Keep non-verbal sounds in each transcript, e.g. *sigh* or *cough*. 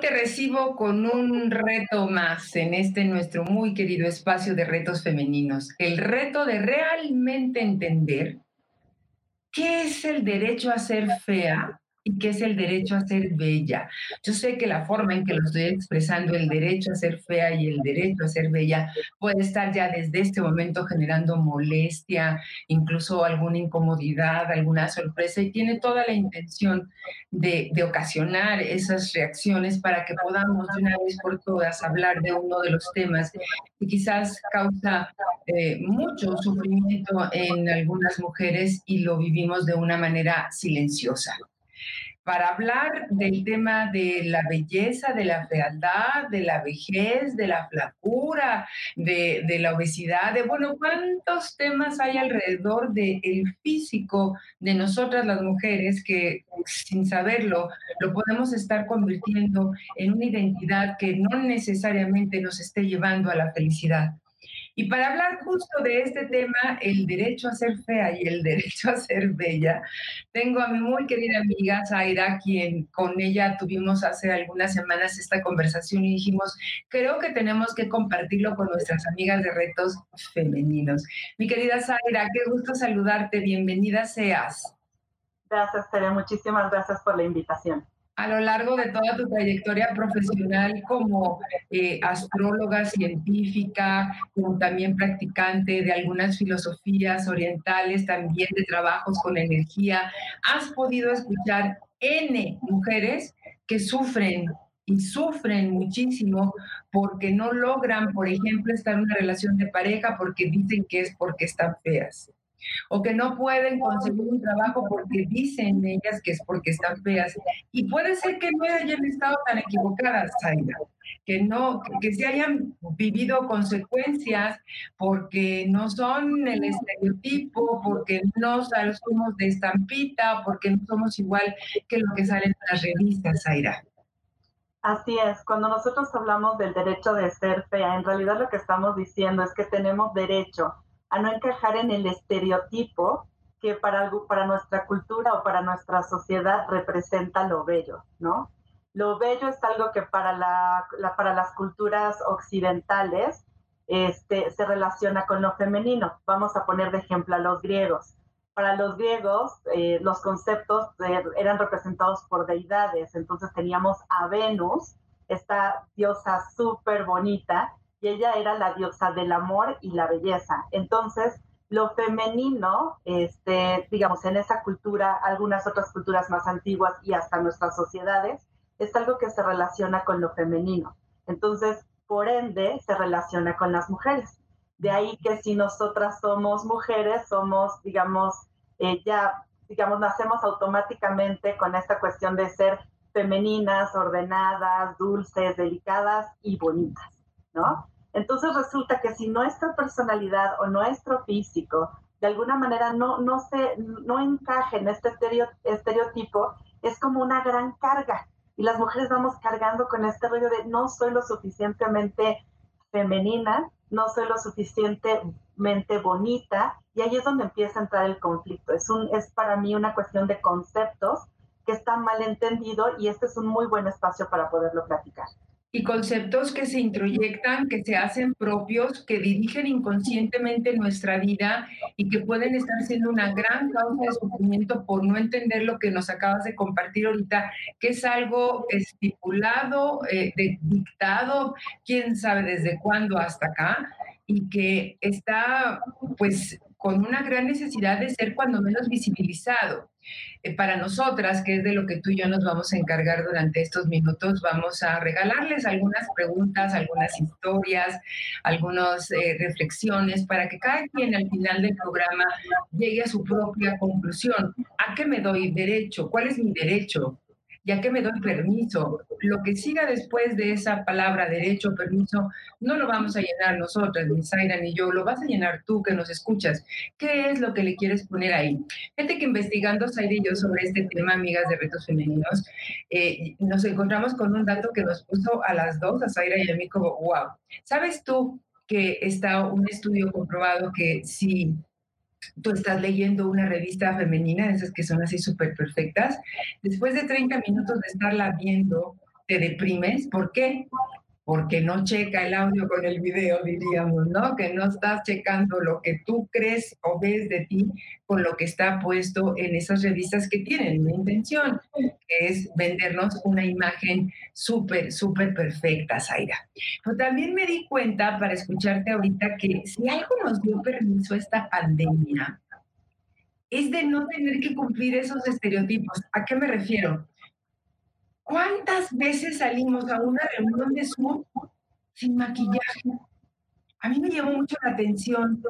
Te recibo con un reto más en este nuestro muy querido espacio de retos femeninos. El reto de realmente entender qué es el derecho a ser fea y qué es el derecho a ser bella. Yo sé que la forma en que lo estoy expresando, el derecho a ser fea y el derecho a ser bella, puede estar ya desde este momento generando molestia, incluso alguna incomodidad, alguna sorpresa, y tiene toda la intención de, ocasionar esas reacciones para que podamos de una vez por todas hablar de uno de los temas que quizás causa eh, mucho sufrimiento en algunas mujeres y lo vivimos de una manera silenciosa para hablar del tema de la belleza, de la fealdad, de la vejez, de la flacura, de, la obesidad, de bueno, cuántos temas hay alrededor del físico de nosotras las mujeres que sin saberlo lo podemos estar convirtiendo en una identidad que no necesariamente nos esté llevando a la felicidad. Y para hablar justo de este tema, el derecho a ser fea y el derecho a ser bella, tengo a mi muy querida amiga Zaira, quien con ella tuvimos hace algunas semanas esta conversación y dijimos, creo que tenemos que compartirlo con nuestras amigas de retos femeninos. Mi querida Zaira, qué gusto saludarte, bienvenida seas. Gracias, Tere, muchísimas gracias por la invitación a lo largo de toda tu trayectoria profesional como eh, astróloga científica, como también practicante de algunas filosofías orientales, también de trabajos con energía, has podido escuchar N mujeres que sufren y sufren muchísimo porque no logran, por ejemplo, estar en una relación de pareja porque dicen que es porque están feas o que no pueden conseguir un trabajo porque dicen ellas que es porque están feas. Y puede ser que no hayan estado tan equivocadas, Zaira, que no, que se hayan vivido consecuencias porque no son el estereotipo, porque no somos de estampita, porque no somos igual que lo que salen en las revistas, Zaira. Así es, cuando nosotros hablamos del derecho de ser fea, en realidad lo que estamos diciendo es que tenemos derecho a no encajar en el estereotipo que para, para nuestra cultura o para nuestra sociedad representa lo bello, ¿no? Lo bello es algo que para, la, para las culturas occidentales este, se relaciona con lo femenino. Vamos a poner de ejemplo a los griegos. Para los griegos, eh, los conceptos eran representados por deidades. Entonces teníamos a Venus, esta diosa súper bonita, y ella era la diosa del amor y la belleza. Entonces, lo femenino, este, digamos, en esa cultura, algunas otras culturas más antiguas y hasta nuestras sociedades, es algo que se relaciona con lo femenino. Entonces, por ende, se relaciona con las mujeres. De ahí que si nosotras somos mujeres, somos, digamos, eh, ya, digamos, nacemos automáticamente con esta cuestión de ser femeninas, ordenadas, dulces, delicadas y bonitas. Entonces resulta que si nuestra personalidad o nuestro físico de alguna manera no, no, se, no encaje en este estereotipo, es como una gran carga. Y las mujeres vamos cargando con este rollo de no soy lo suficientemente femenina, no soy lo suficientemente bonita, y ahí es donde empieza a entrar el conflicto. Es, un, es para mí una cuestión de conceptos que están mal entendido y este es un muy buen espacio para poderlo platicar y conceptos que se introyectan, que se hacen propios, que dirigen inconscientemente nuestra vida y que pueden estar siendo una gran causa de sufrimiento por no entender lo que nos acabas de compartir ahorita, que es algo estipulado, eh, dictado, quién sabe desde cuándo hasta acá, y que está pues con una gran necesidad de ser cuando menos visibilizado. Eh, para nosotras, que es de lo que tú y yo nos vamos a encargar durante estos minutos, vamos a regalarles algunas preguntas, algunas historias, algunas eh, reflexiones para que cada quien al final del programa llegue a su propia conclusión. ¿A qué me doy derecho? ¿Cuál es mi derecho? Ya que me doy permiso. Lo que siga después de esa palabra derecho, permiso, no lo vamos a llenar nosotras, ni Zaira ni yo, lo vas a llenar tú que nos escuchas. ¿Qué es lo que le quieres poner ahí? Gente que investigando Zaira y yo sobre este tema, amigas de retos femeninos, eh, nos encontramos con un dato que nos puso a las dos, a Zaira y a mí, como, wow, ¿sabes tú que está un estudio comprobado que si tú estás leyendo una revista femenina, esas que son así súper perfectas, después de 30 minutos de estarla viendo, te deprimes. ¿Por qué? Porque no checa el audio con el video, diríamos, ¿no? Que no estás checando lo que tú crees o ves de ti con lo que está puesto en esas revistas que tienen una intención, es vendernos una imagen súper, súper perfecta, Zaira. Pero también me di cuenta, para escucharte ahorita, que si algo nos dio permiso esta pandemia, es de no tener que cumplir esos estereotipos. ¿A qué me refiero? ¿Cuántas veces salimos a una reunión de Zoom sin maquillaje? A mí me llamó mucho la atención.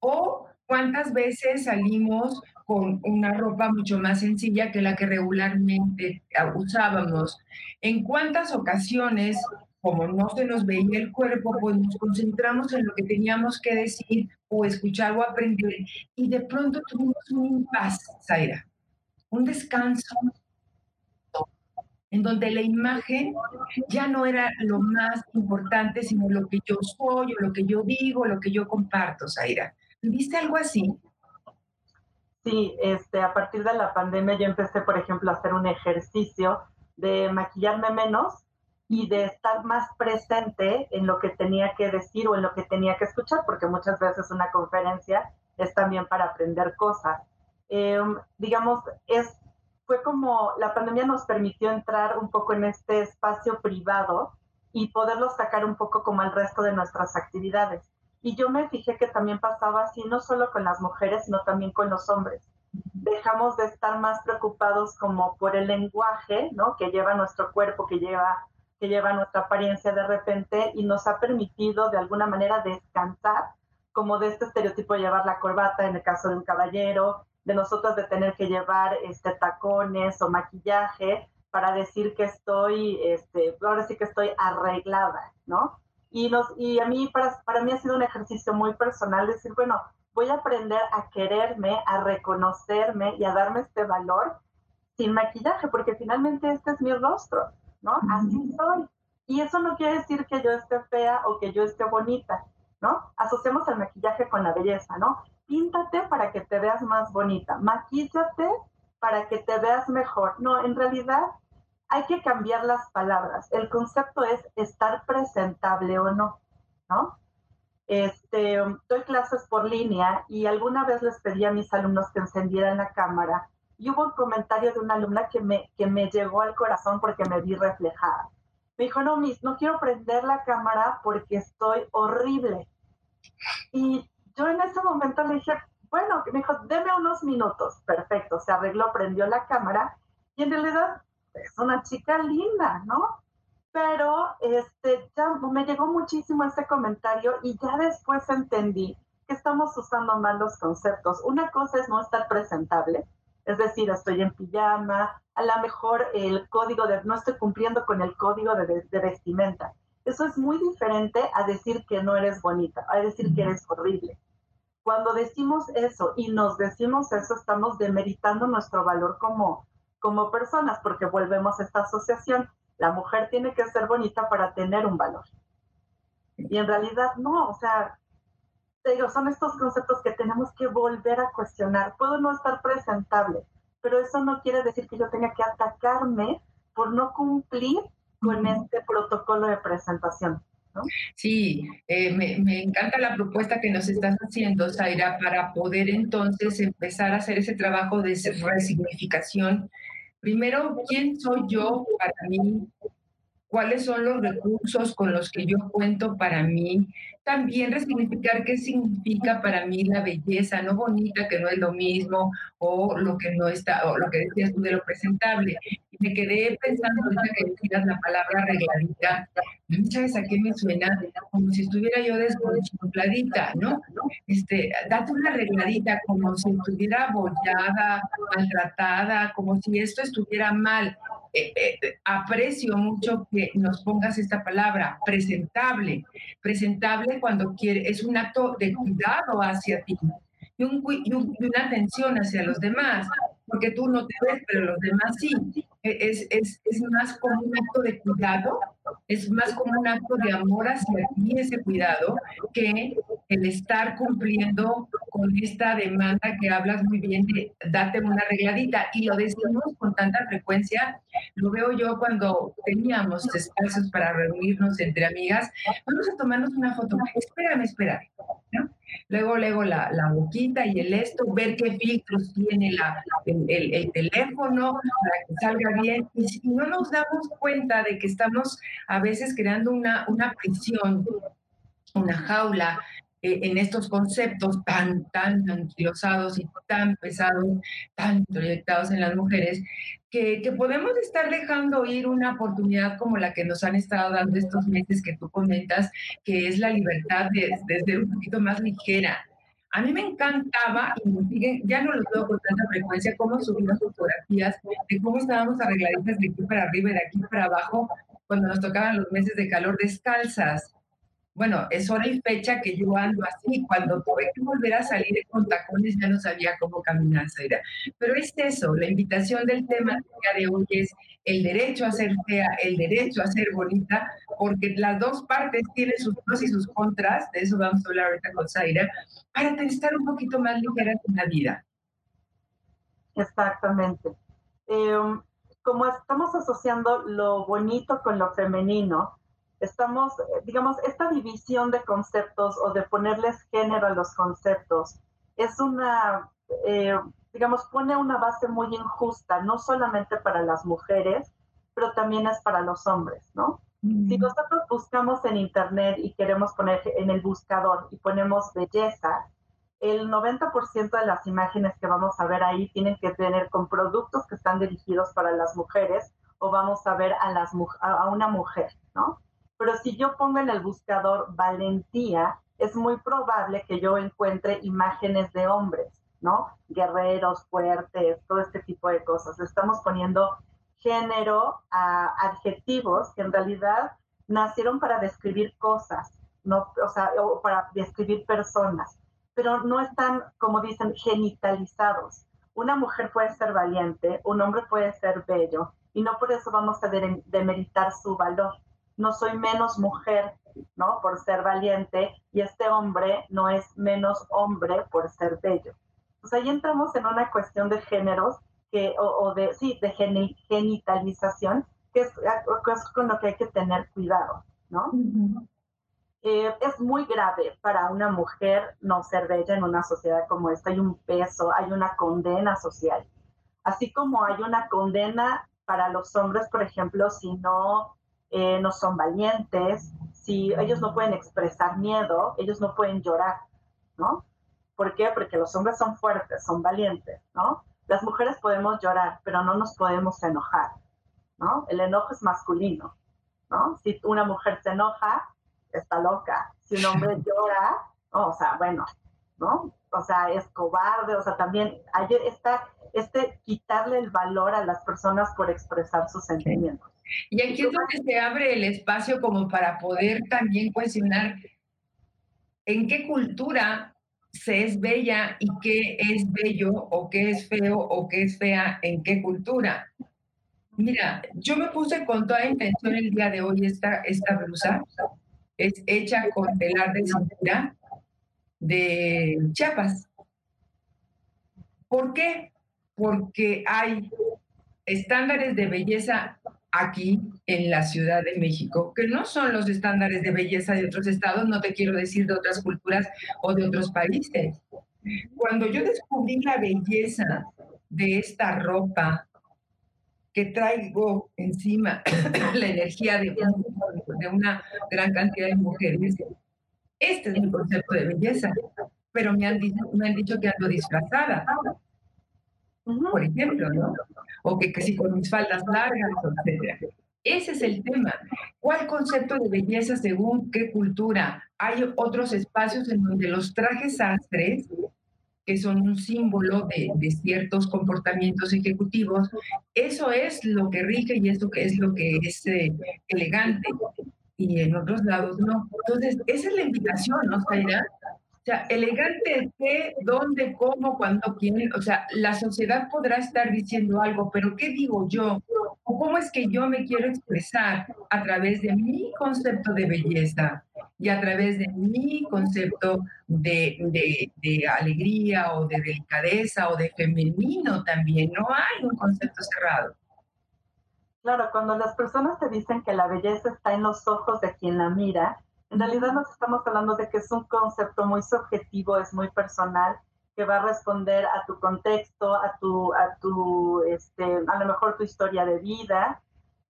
O cuántas veces salimos con una ropa mucho más sencilla que la que regularmente usábamos. En cuántas ocasiones, como no se nos veía el cuerpo, pues nos concentramos en lo que teníamos que decir o escuchar o aprender. Y de pronto tuvimos un impas, Zaira, un descanso en donde la imagen ya no era lo más importante, sino lo que yo soy, o lo que yo digo, lo que yo comparto, Zaira. ¿Viste algo así? Sí, este, a partir de la pandemia yo empecé, por ejemplo, a hacer un ejercicio de maquillarme menos y de estar más presente en lo que tenía que decir o en lo que tenía que escuchar, porque muchas veces una conferencia es también para aprender cosas. Em, digamos, es fue como la pandemia nos permitió entrar un poco en este espacio privado y poderlo sacar un poco como el resto de nuestras actividades. Y yo me fijé que también pasaba así, no solo con las mujeres, sino también con los hombres. Dejamos de estar más preocupados como por el lenguaje, ¿no? Que lleva nuestro cuerpo, que lleva, que lleva nuestra apariencia de repente y nos ha permitido de alguna manera descansar como de este estereotipo de llevar la corbata en el caso de un caballero, de nosotros de tener que llevar este, tacones o maquillaje para decir que estoy, este, ahora sí que estoy arreglada, ¿no? Y, nos, y a mí, para, para mí ha sido un ejercicio muy personal decir, bueno, voy a aprender a quererme, a reconocerme y a darme este valor sin maquillaje, porque finalmente este es mi rostro, ¿no? Así soy. Y eso no quiere decir que yo esté fea o que yo esté bonita, ¿no? Asociamos el maquillaje con la belleza, ¿no? Píntate para que te veas más bonita, maquíllate para que te veas mejor. No, en realidad hay que cambiar las palabras. El concepto es estar presentable o no, ¿no? Este, doy clases por línea y alguna vez les pedí a mis alumnos que encendieran la cámara y hubo un comentario de una alumna que me, que me llegó al corazón porque me vi reflejada. Me dijo, no, Miss, no quiero prender la cámara porque estoy horrible. Y yo en ese momento le dije, bueno, me dijo, deme unos minutos. Perfecto, se arregló, prendió la cámara y en realidad es una chica linda, ¿no? Pero este, ya me llegó muchísimo ese comentario y ya después entendí que estamos usando mal los conceptos. Una cosa es no estar presentable, es decir, estoy en pijama, a lo mejor el código de, no estoy cumpliendo con el código de, de vestimenta. Eso es muy diferente a decir que no eres bonita, a decir que eres horrible. Cuando decimos eso y nos decimos eso, estamos demeritando nuestro valor como, como personas, porque volvemos a esta asociación. La mujer tiene que ser bonita para tener un valor. Y en realidad no, o sea, te digo, son estos conceptos que tenemos que volver a cuestionar. Puedo no estar presentable, pero eso no quiere decir que yo tenga que atacarme por no cumplir con este protocolo de presentación. Sí, eh, me, me, encanta la propuesta que nos estás haciendo, Zaira, para poder entonces empezar a hacer ese trabajo de resignificación. Primero, ¿quién soy yo para mí? ¿Cuáles son los recursos con los que yo cuento para mí? también resignificar qué significa para mí la belleza, no bonita, que no es lo mismo, o lo que no está, o lo que decías tú de lo presentable. Me quedé pensando ahorita que decías la palabra arregladita, ¿sabes a qué me suena? Como si estuviera yo desconchopladita, ¿no? Este, date una arregladita, como si estuviera abollada, maltratada, como si esto estuviera mal. Eh, eh, aprecio mucho que nos pongas esta palabra, presentable. Presentable cuando quiere, es un acto de cuidado hacia ti y, una atención hacia los demás, porque tú no te ves, pero los demás sí. Es, es, es más como un acto de cuidado, es más como un acto de amor hacia ti, ese cuidado, que el estar cumpliendo con esta demanda que hablas muy bien de date una arregladita. Y lo decimos con tanta frecuencia, lo veo yo cuando teníamos espacios para reunirnos entre amigas, vamos a tomarnos una foto, espérame, espérame, Luego, luego la, la, boquita y el esto, ver qué filtros tiene la, el, el, teléfono para que salga bien. Y no nos damos cuenta de que estamos a veces creando una, una prisión, una jaula eh, en estos conceptos tan, tan anquilosados y tan pesados, tan proyectados en las mujeres, que, que, podemos estar dejando ir una oportunidad como la que nos han estado dando estos meses que tú comentas, que es la libertad de, de ser un poquito más ligera. A mí me encantaba, y ya no lo veo con tanta frecuencia, cómo subimos fotografías de cómo estábamos arregladitas de aquí para arriba y de aquí para abajo cuando nos tocaban los meses de calor descalzas bueno, es hora y fecha que yo ando así. Cuando tuve que volver a salir con tacones ya no sabía cómo caminar, Zaira. Pero es eso, la invitación del tema de hoy es el derecho a ser fea, el derecho a ser bonita, porque las dos partes tienen sus pros y sus contras, de eso vamos a hablar ahorita con Zaira, para estar un poquito más ligeras en la vida. Exactamente. Em, como estamos asociando lo bonito con lo femenino, estamos, digamos, esta división de conceptos o de ponerles género a los conceptos es una, eh, digamos, pone una base muy injusta, no solamente para las mujeres, pero también es para los hombres, ¿no? Si nosotros buscamos en Internet y queremos poner en el buscador y ponemos belleza, el 90% de las imágenes que vamos a ver ahí tienen que tener con productos que están dirigidos para las mujeres o vamos a ver a, las, a una mujer, ¿no? Pero si yo pongo en el buscador valentía, es muy probable que yo encuentre imágenes de hombres, ¿no? Guerreros, fuertes, todo este tipo de cosas. Estamos poniendo género a adjetivos que en realidad nacieron para describir cosas, no, o sea, para describir personas, pero no están, como dicen, genitalizados. Una mujer puede ser valiente, un hombre puede ser bello, y no por eso vamos a demeritar su valor no soy menos mujer, ¿no? Por ser valiente y este hombre no es menos hombre por ser bello. Pues ahí entramos en una cuestión de géneros que, o, de, sí, de genitalización, que es, con lo que hay que tener cuidado, ¿no? Eh, es muy grave para una mujer no ser bella en una sociedad como esta. Hay un peso, hay una condena social. Así como hay una condena para los hombres, por ejemplo, si no eh, no son valientes, si ellos no pueden expresar miedo, ellos no pueden llorar, ¿no? ¿Por qué? Porque los hombres son fuertes, son valientes, ¿no? Las mujeres podemos llorar, pero no nos podemos enojar, ¿no? El enojo es masculino, ¿no? Si una mujer se enoja, está loca. Si un hombre *laughs* llora, o sea, bueno, ¿no? O sea, es cobarde, o sea, también hay esta, este quitarle el valor a las personas por expresar sus sentimientos. Y aquí es donde se abre el espacio como para poder también cuestionar en qué cultura se es bella y qué es bello o qué es feo o qué es fea en qué cultura. Mira, yo me puse con toda intención el día de hoy esta, esta blusa. Es hecha con telar de cintura de Chiapas. ¿Por qué? Porque hay estándares de belleza aquí en la Ciudad de México, que no son los estándares de belleza de otros estados, no te quiero decir de otras culturas o de otros países. Cuando yo descubrí la belleza de esta ropa que traigo encima *coughs* la energía de, de una gran cantidad de mujeres, este es mi concepto de belleza, pero me han, me han dicho que ando disfrazada por ejemplo, ¿no? O que, que si con mis faldas largas, etc. Ese es el tema. ¿Cuál concepto de belleza según qué cultura? Hay otros espacios en donde los trajes sastres, que son un símbolo de, de, ciertos comportamientos ejecutivos, eso es lo que rige y eso es lo que es eh, elegante. Y en otros lados no. Entonces, esa es la invitación, ¿no, Zaira? O sea, elegante qué, dónde, cómo, cuándo, quién. O sea, la sociedad podrá estar diciendo algo, pero ¿qué digo yo? ¿O cómo es que yo me quiero expresar a través de mi concepto de belleza? y a través de mi concepto de, de, alegría o de delicadeza o de femenino también. No hay un concepto cerrado. Claro, cuando las personas te dicen que la belleza está en los ojos de quien la mira, en realidad nos estamos hablando de que es un concepto muy subjetivo, es muy personal, que va a responder a tu contexto, a tu, a tu, este, a lo mejor tu historia de vida,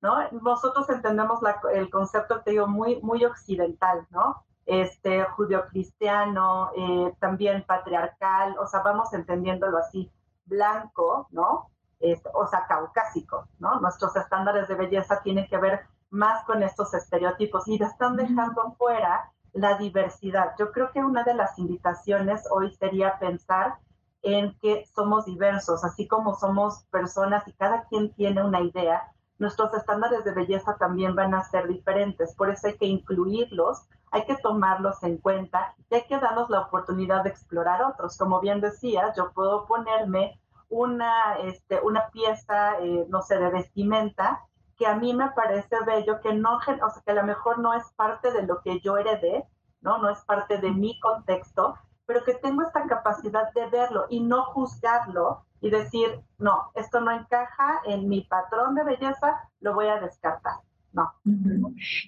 ¿no? Nosotros entendemos el concepto, te digo, muy, muy occidental, ¿no? Este, judio-cristiano, eh, también patriarcal, o sea, vamos entendiéndolo así, blanco, ¿no? Este, o sea, caucásico, ¿no? Nuestros estándares de belleza tienen que ver más con estos estereotipos y están dejando fuera la diversidad. Yo creo que una de las invitaciones hoy sería pensar en que somos diversos, así como somos personas y cada quien tiene una idea, nuestros estándares de belleza también van a ser diferentes. Por eso hay que incluirlos, hay que tomarlos en cuenta y hay que darnos la oportunidad de explorar otros. Como bien decías, yo puedo ponerme una, este, una pieza, eh, no sé, de vestimenta que a mí me parece bello, que no, o sea, que a lo mejor no es parte de lo que yo heredé, ¿no? No es parte de mi contexto, pero que tengo esta capacidad de verlo y no juzgarlo y decir, no, esto no encaja en mi patrón de belleza, lo voy a descartar. No.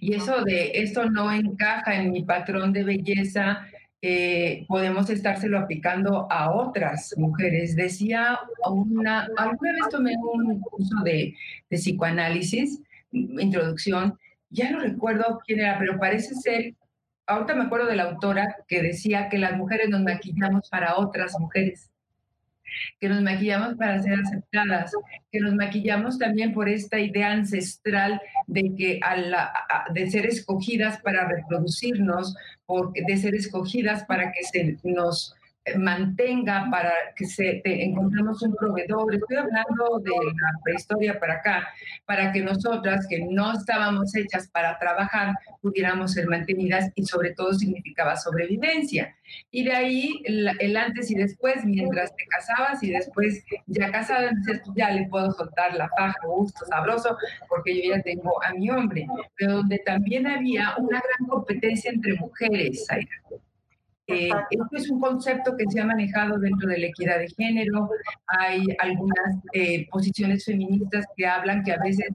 Y eso de esto no encaja en mi patrón de belleza, eh, podemos estárselo aplicando a otras mujeres. Decía una, alguna vez tomé un curso de, de psicoanálisis, introducción, ya no recuerdo quién era, pero parece ser, ahorita me acuerdo de la autora que decía que las mujeres nos maquillamos para otras mujeres que nos maquillamos para ser aceptadas, que nos maquillamos también por esta idea ancestral de que de ser escogidas para reproducirnos, de ser escogidas para que se nos mantenga para que se encontremos un proveedor. Estoy hablando de la prehistoria para acá, para que nosotras que no estábamos hechas para trabajar pudiéramos ser mantenidas y sobre todo significaba sobrevivencia. Y de ahí el, antes y después, mientras te casabas y después ya casada, ya le puedo soltar la paja, gusto, sabroso, porque yo ya tengo a mi hombre. Pero donde también había una gran competencia entre mujeres, eh, esto es un concepto que se ha manejado dentro de la equidad de género. Hay algunas eh, posiciones feministas que hablan que a veces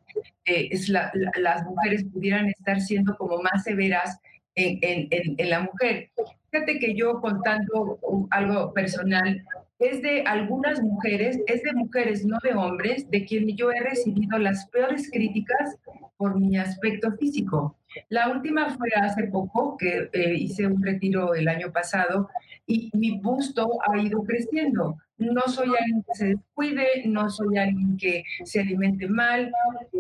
eh, es las mujeres pudieran estar siendo como más severas en, en, en, la mujer. Fíjate que yo contando algo personal, es de algunas mujeres, es de mujeres, no de hombres, de quien yo he recibido las peores críticas por mi aspecto físico. La última fue hace poco, que eh, hice un retiro el año pasado y mi busto ha ido creciendo. No soy alguien que se descuide, no soy alguien que se alimente mal,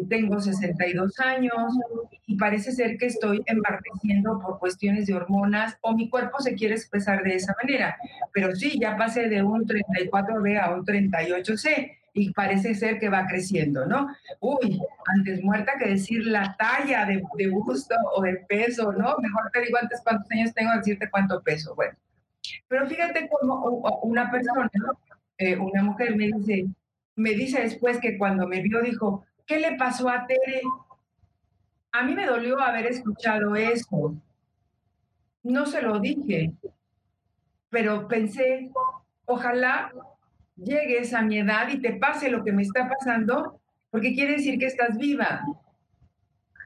tengo 62 años y parece ser que estoy embarqueciendo por cuestiones de hormonas o mi cuerpo se quiere expresar de esa manera. Pero sí, ya pasé de un 34B a un 38C y parece ser que va creciendo, ¿no? Uy, antes muerta que decir la talla de, de busto o de peso, ¿no? Mejor te digo antes cuántos años tengo, decirte cuánto peso. Bueno, pero fíjate cómo una persona, eh, una mujer me dice, me dice después que cuando me vio dijo, ¿qué le pasó a Tere? A mí me dolió haber escuchado eso. No se lo dije, pero pensé, ojalá llegues a mi edad y te pase lo que me está pasando, porque quiere decir que estás viva,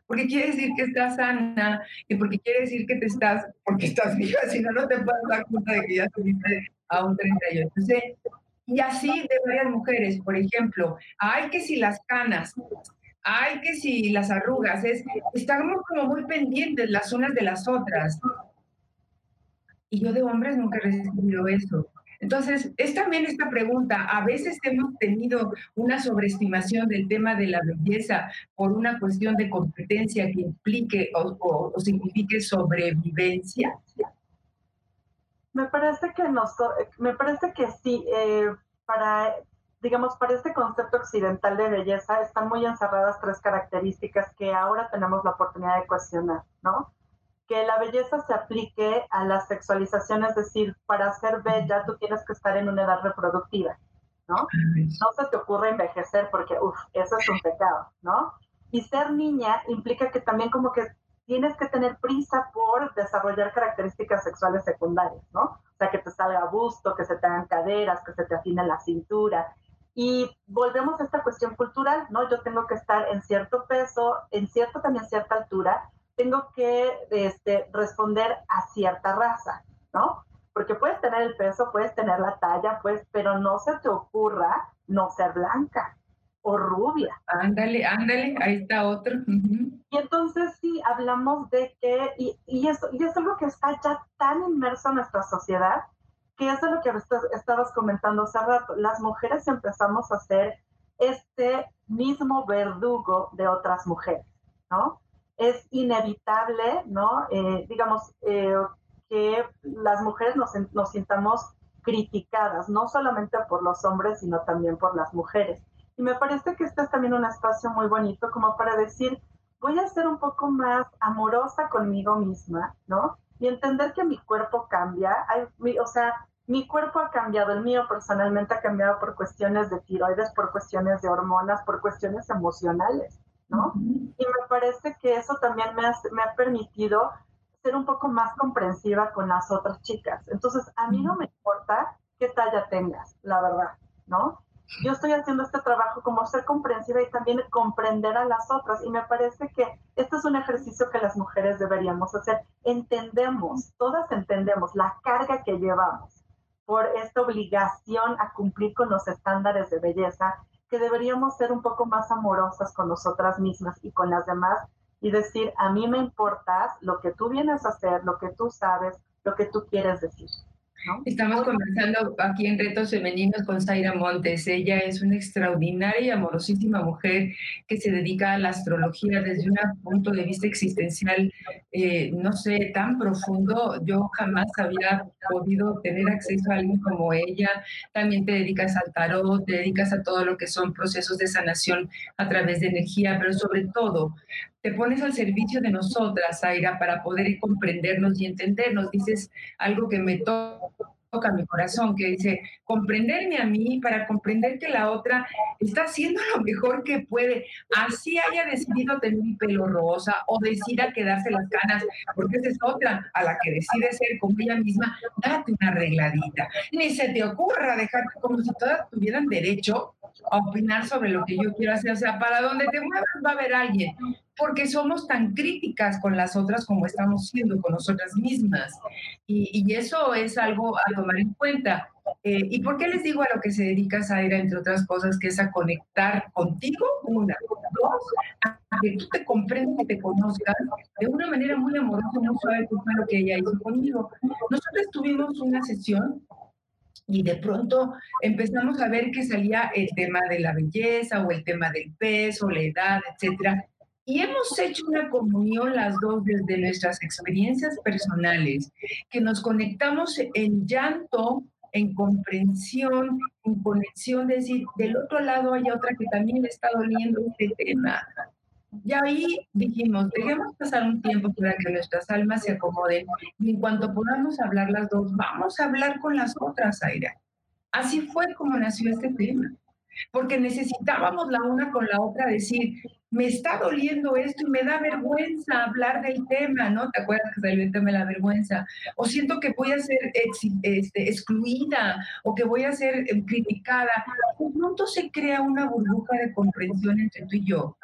porque quiere decir que estás sana y porque quiere decir que te estás, porque estás viva, si no, no te puedes dar cuenta de que ya subiste a un 38. y así de varias mujeres, por ejemplo, hay que si las canas, hay que si las arrugas, es, estamos como muy pendientes las unas de las otras. Y yo de hombres nunca he recibido eso. Entonces, es también esta pregunta. A veces hemos tenido una sobreestimación del tema de la belleza por una cuestión de competencia que implique o, signifique sobrevivencia. Me parece que me parece que sí. Eh, para, digamos, para este concepto occidental de belleza están muy encerradas tres características que ahora tenemos la oportunidad de cuestionar, ¿no? Que la belleza se aplique a la sexualización, es decir, para ser bella tú tienes que estar en una edad reproductiva, ¿no? No se te ocurre envejecer porque, uff, eso es un pecado, ¿no? Y ser niña implica que también como que tienes que tener prisa por desarrollar características sexuales secundarias, ¿no? O sea, que te salga busto, que se te hagan caderas, que se te afine la cintura. Y volvemos a esta cuestión cultural, ¿no? Yo tengo que estar en cierto peso, en cierto también cierta altura, tengo que este, responder a cierta raza, ¿no? Porque puedes tener el peso, puedes tener la talla, pues, pero no se te ocurra no ser blanca, o rubia. Ándale, ándale, ahí está otro. Y entonces sí, hablamos de que, y, y, eso, y es algo que está ya tan inmerso en nuestra sociedad, que es lo que estabas comentando hace rato. Las mujeres empezamos a ser este mismo verdugo de otras mujeres, ¿no? Es inevitable, ¿no? Eh, digamos, eh, que las mujeres nos, nos sintamos criticadas, no solamente por los hombres, sino también por las mujeres. Y me parece que este es también un espacio muy bonito como para decir, voy a ser un poco más amorosa conmigo misma, ¿no? Y entender que mi cuerpo cambia, o sea, mi cuerpo ha cambiado, el mío personalmente ha cambiado por cuestiones de tiroides, por cuestiones de hormonas, por cuestiones emocionales, ¿no? Y me parece que eso también me ha, me ha permitido ser un poco más comprensiva con las otras chicas. Entonces, a mí no me importa qué talla tengas, la verdad, ¿no? yo estoy haciendo este trabajo como ser comprensiva y también comprender a las otras. Y me parece que este es un ejercicio que las mujeres deberíamos hacer. Entendemos, todas entendemos la carga que llevamos por esta obligación a cumplir con los estándares de belleza, que deberíamos ser un poco más amorosas con nosotras mismas y con las demás y decir, a mí me importas lo que tú vienes a hacer, lo que tú sabes, lo que tú quieres decir. Estamos conversando aquí en Retos Femeninos con Zaira Montes. Ella es una extraordinaria y amorosísima mujer que se dedica a la astrología desde un punto de vista existencial, eh, no sé, tan profundo. Yo jamás había podido tener acceso a alguien como ella. También te dedicas al tarot, te dedicas a todo lo que son procesos de sanación a través de energía, pero sobre todo te pones al servicio de nosotras, Zaira, para poder comprendernos y entendernos. Dices algo que me toca mi corazón, que dice, comprenderme a mí para comprender que la otra está haciendo lo mejor que puede, así haya decidido tener un pelo rosa o decida quedarse las canas, porque esa es otra a la que decide ser como ella misma, date una arregladita. Ni se te ocurra dejarte como si todas tuvieran derecho a opinar sobre lo que yo quiero hacer. O sea, para donde te muevas va a haber alguien porque somos tan críticas con las otras como estamos siendo con nosotras mismas. Y, eso es algo a tomar en cuenta. Eh, ¿Y por qué les digo a lo que se dedica Zaira, entre otras cosas, que es a conectar contigo, una, dos, a que tú te comprendas y te conozcas de una manera muy amorosa, muy suave, fue lo que ella hizo conmigo. Nosotros tuvimos una sesión y de pronto empezamos a ver que salía el tema de la belleza o el tema del peso, la edad, etcétera. Y hemos hecho una comunión las dos desde nuestras experiencias personales, que nos conectamos en llanto, en comprensión, en conexión, decir, del otro lado hay otra que también le está doliendo este tema. Y ahí dijimos, dejemos pasar un tiempo para que nuestras almas se acomoden y en cuanto podamos hablar las dos, vamos a hablar con las otras, Aira. Así fue como nació este tema, porque necesitábamos la una con la otra decir, me está doliendo esto y me da vergüenza hablar del tema, ¿no? ¿Te acuerdas que salió el tema de la vergüenza? O siento que voy a ser este, excluida o que voy a ser em, criticada. De pronto se crea una burbuja de comprensión entre tú y yo.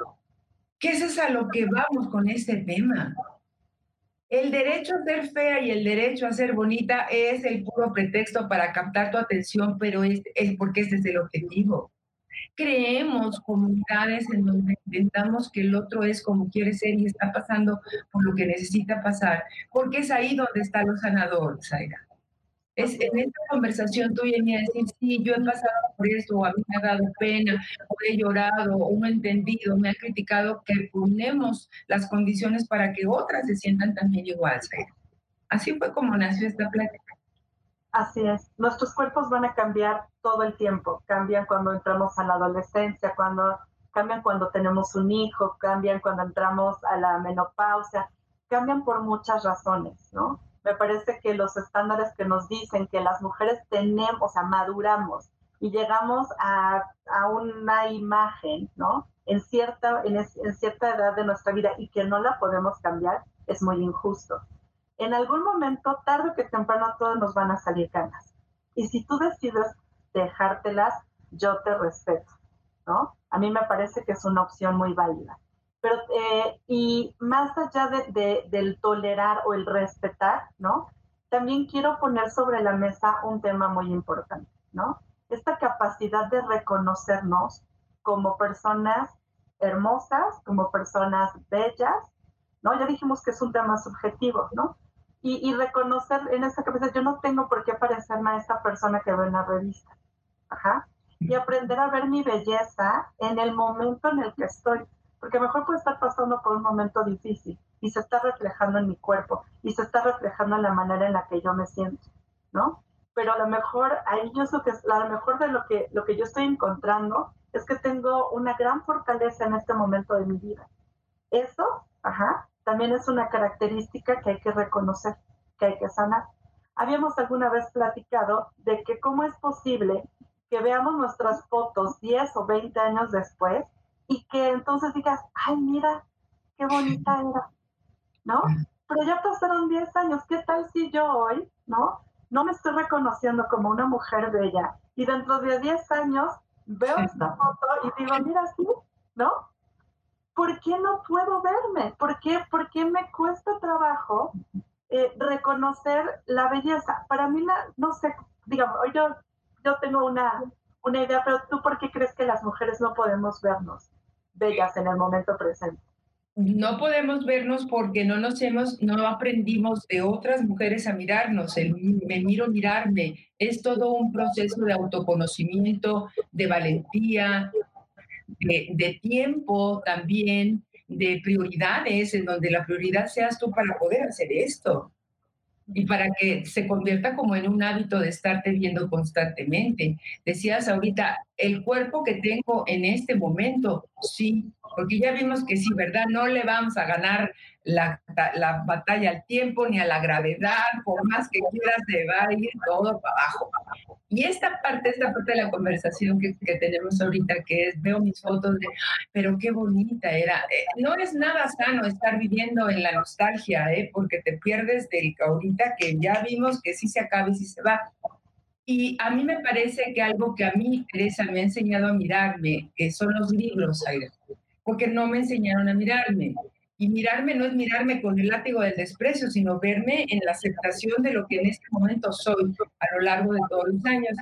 ¿Qué es a lo que vamos con este tema? El derecho a ser fea y el derecho a ser bonita es el puro pretexto para captar tu atención, pero es, es porque ese es el objetivo creemos comunidades en donde intentamos que el otro es como quiere ser y está pasando por lo que necesita pasar, porque es ahí donde está lo sanador, Zaira. Es en esta conversación tú vienes a decir, sí, yo he pasado por esto, o a mí me ha dado pena, o he llorado, o no he entendido, me ha criticado, que ponemos las condiciones para que otras se sientan también igual, Zaira. Así fue como nació esta plática. Así es. Nuestros cuerpos van a cambiar todo el tiempo. Cambian cuando entramos a la adolescencia, cuando cambian cuando tenemos un hijo, cambian cuando entramos a la menopausia, cambian por muchas razones, ¿no? Me parece que los estándares que nos dicen que las mujeres tenemos, o sea, maduramos y llegamos a, a una imagen, ¿no? En cierta, en, en cierta edad de nuestra vida y que no la podemos cambiar, es muy injusto. En algún momento, tarde que temprano, todos nos van a salir ganas. Y si tú decides dejártelas, yo te respeto, ¿no? A mí me parece que es una opción muy válida. Pero, eh, y más allá de, del tolerar o el respetar, ¿no? También quiero poner sobre la mesa un tema muy importante, ¿no? Esta capacidad de reconocernos como personas hermosas, como personas bellas, ¿no? Ya dijimos que es un tema subjetivo, ¿no? Y, y reconocer en esa cabeza, yo no tengo por qué parecerme a esta persona que veo en la revista, ajá, y aprender a ver mi belleza en el momento en el que estoy, porque mejor puede estar pasando por un momento difícil y se está reflejando en mi cuerpo y se está reflejando en la manera en la que yo me siento, ¿no? Pero a lo mejor ahí yo lo que a lo mejor de lo que lo que yo estoy encontrando es que tengo una gran fortaleza en este momento de mi vida. Eso, ajá, también es una característica que hay que reconocer, que hay que sanar. Habíamos alguna vez platicado de que cómo es posible que veamos nuestras fotos 10 o 20 años después y que entonces digas, ay, mira, qué bonita era, ¿no? Pero ya pasaron 10 años, ¿qué tal si yo hoy, ¿no? No me estoy reconociendo como una mujer bella y dentro de 10 años veo esta foto y digo, mira, sí, ¿no? ¿Por qué no puedo verme? ¿Por qué, por qué me cuesta trabajo eh, reconocer la belleza? Para mí, no sé, digamos, yo, yo tengo una, una idea, pero tú, ¿por qué crees que las mujeres no podemos vernos? bellas en el momento presente. No podemos vernos porque no nos hemos, no aprendimos de otras mujeres a mirarnos. El me miro mirarme es todo un proceso de autoconocimiento, de valentía, de, tiempo también, de prioridades, en donde la prioridad seas tú para poder hacer esto y para que se convierta como en un hábito de estarte viendo constantemente. Decías ahorita, el cuerpo que tengo en este momento, sí, porque ya vimos que sí, ¿verdad? No le vamos a ganar la, la, batalla al tiempo ni a la gravedad, por más que quieras, se va a ir todo para abajo. Y esta parte, esta parte de la conversación que, que tenemos ahorita, que es, veo mis fotos de, pero qué bonita era. Eh, no es nada sano estar viviendo en la nostalgia, ¿eh? porque te pierdes del ahorita que ya vimos que sí se acaba y sí se va. Y a mí me parece que algo que a mí, Teresa, me ha enseñado a mirarme, que son los libros, Aire, porque no me enseñaron a mirarme. Y mirarme no es mirarme con el látigo del desprecio, sino verme en la aceptación de lo que en este momento soy a lo largo de todos los años.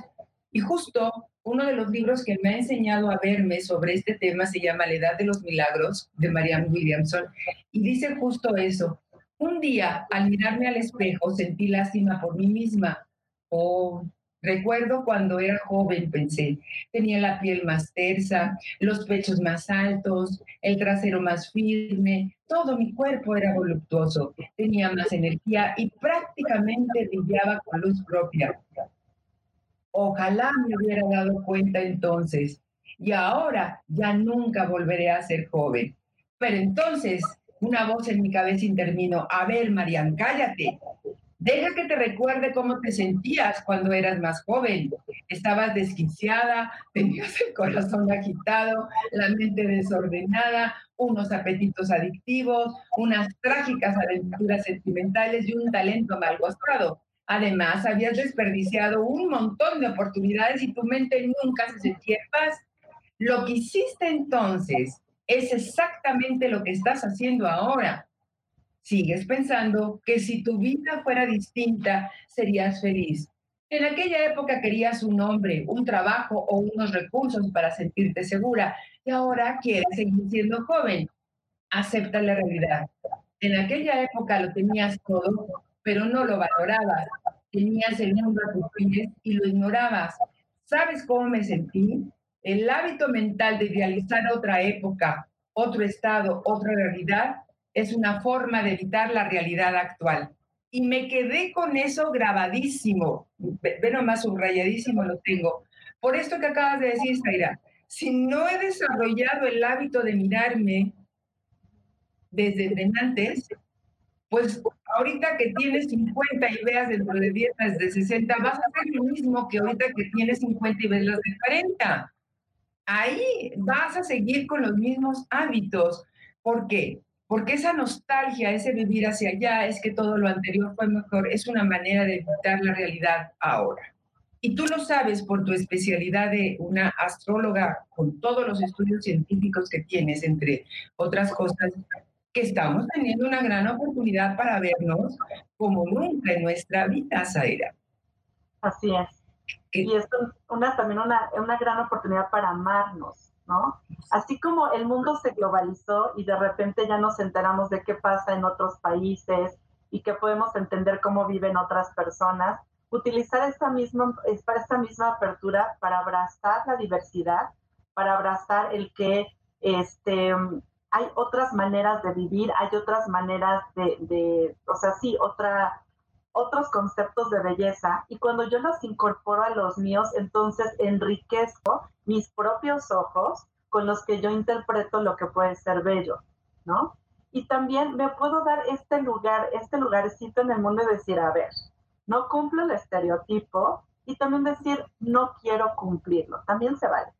Y justo uno de los libros que me ha enseñado a verme sobre este tema se llama La Edad de los Milagros, de Marianne Williamson, y dice justo eso. Un día, al mirarme al espejo, sentí lástima por mí misma. Oh, Recuerdo cuando era joven, pensé, tenía la piel más tersa, los pechos más altos, el trasero más firme, todo mi cuerpo era voluptuoso, tenía más energía y prácticamente brillaba con luz propia. Ojalá me hubiera dado cuenta entonces. Y ahora ya nunca volveré a ser joven. Pero entonces una voz en mi cabeza intervino, a ver, Marian, cállate. Deja que te recuerde cómo te sentías cuando eras más joven. Estabas desquiciada, tenías el corazón agitado, la mente desordenada, unos apetitos adictivos, unas trágicas aventuras sentimentales y un talento mal gozado. Además, habías desperdiciado un montón de oportunidades y tu mente nunca se sentía en paz. Lo que hiciste entonces es exactamente lo que estás haciendo ahora sigues pensando que si tu vida fuera distinta, serías feliz. En aquella época querías un hombre, un trabajo o unos recursos para sentirte segura y ahora quieres seguir siendo joven. Acepta la realidad. En aquella época lo tenías todo, pero no lo valorabas. Tenías el mundo a tus pies y lo ignorabas. ¿Sabes cómo me sentí? El hábito mental de idealizar otra época, otro estado, otra realidad, es una forma de evitar la realidad actual. Y me quedé con eso grabadísimo, ve nomás subrayadísimo lo tengo. Por esto que acabas de decir, Zaira, si no he desarrollado el hábito de mirarme desde antes, pues ahorita que tienes 50 y veas dentro de 10 de 60, vas a hacer lo mismo que ahorita que tienes 50 y ves las de 40. Ahí vas a seguir con los mismos hábitos. ¿Por qué? Porque esa nostalgia, ese vivir hacia allá, es que todo lo anterior fue mejor, es una manera de evitar la realidad ahora. Y tú lo sabes por tu especialidad de una astróloga con todos los estudios científicos que tienes, entre otras cosas, que estamos teniendo una gran oportunidad para vernos como nunca en nuestra vida, Zaira. Así es. Y es una, también una, una gran oportunidad para amarnos, Así como el mundo se globalizó y de repente ya nos enteramos de qué pasa en otros países y que podemos entender cómo viven otras personas, utilizar esta misma, esta misma apertura para abrazar la diversidad, para abrazar el que este, hay otras maneras de vivir, hay otras maneras de, de, o sea, sí, otra, otros conceptos de belleza. Y cuando yo los incorporo a los míos, entonces enriquezco mis propios ojos con los que yo interpreto lo que puede ser bello, ¿no? Y también me puedo dar este lugar, este lugarcito en el mundo y decir, a ver, no cumplo el estereotipo y también decir, no quiero cumplirlo, también se vale.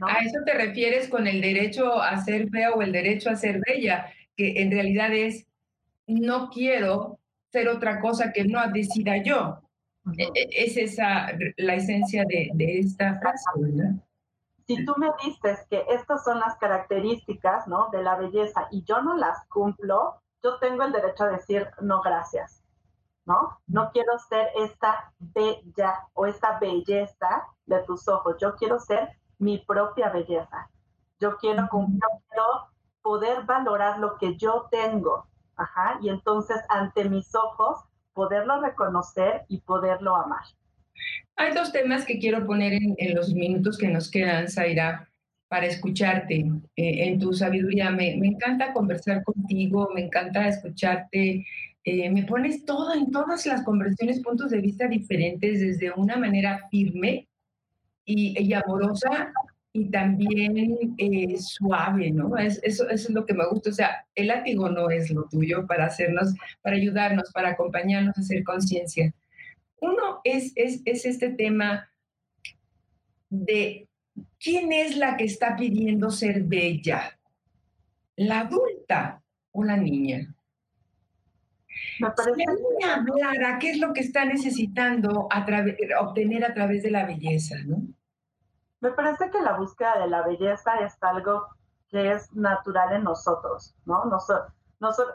A eso te refieres con el derecho a ser fea o el derecho a ser bella, que en realidad es, no quiero ser otra cosa que no decida yo. E, e, es esa la esencia de, de esta frase, ¿verdad? Si tú me dices que estas son las características ¿no? de la belleza y yo no las cumplo, yo tengo el derecho a decir no gracias. ¿no? No quiero ser esta bella o esta belleza de tus ojos, yo quiero ser mi propia belleza. Yo quiero, poder valorar lo que yo tengo, Ajá, y entonces ante mis ojos poderlo reconocer y poderlo amar. Hay dos temas que quiero poner en, los minutos que nos quedan, Zaira, para escucharte eh, en tu sabiduría. Me, me, encanta conversar contigo, me encanta escucharte eh, me pones todo en todas las conversaciones, puntos de vista diferentes, desde una manera firme y, amorosa y también eh, suave, ¿no? Es, eso, es lo que me gusta. O sea, el látigo no es lo tuyo para hacernos, para ayudarnos, para acompañarnos a hacer conciencia. Uno es, es, es este tema de quién es la que está pidiendo ser bella, la adulta o la niña. Me parece... Si ¿qué es lo que está necesitando a obtener a través de la belleza, no? Me parece que la búsqueda de la belleza es algo que es natural en nosotros, ¿no?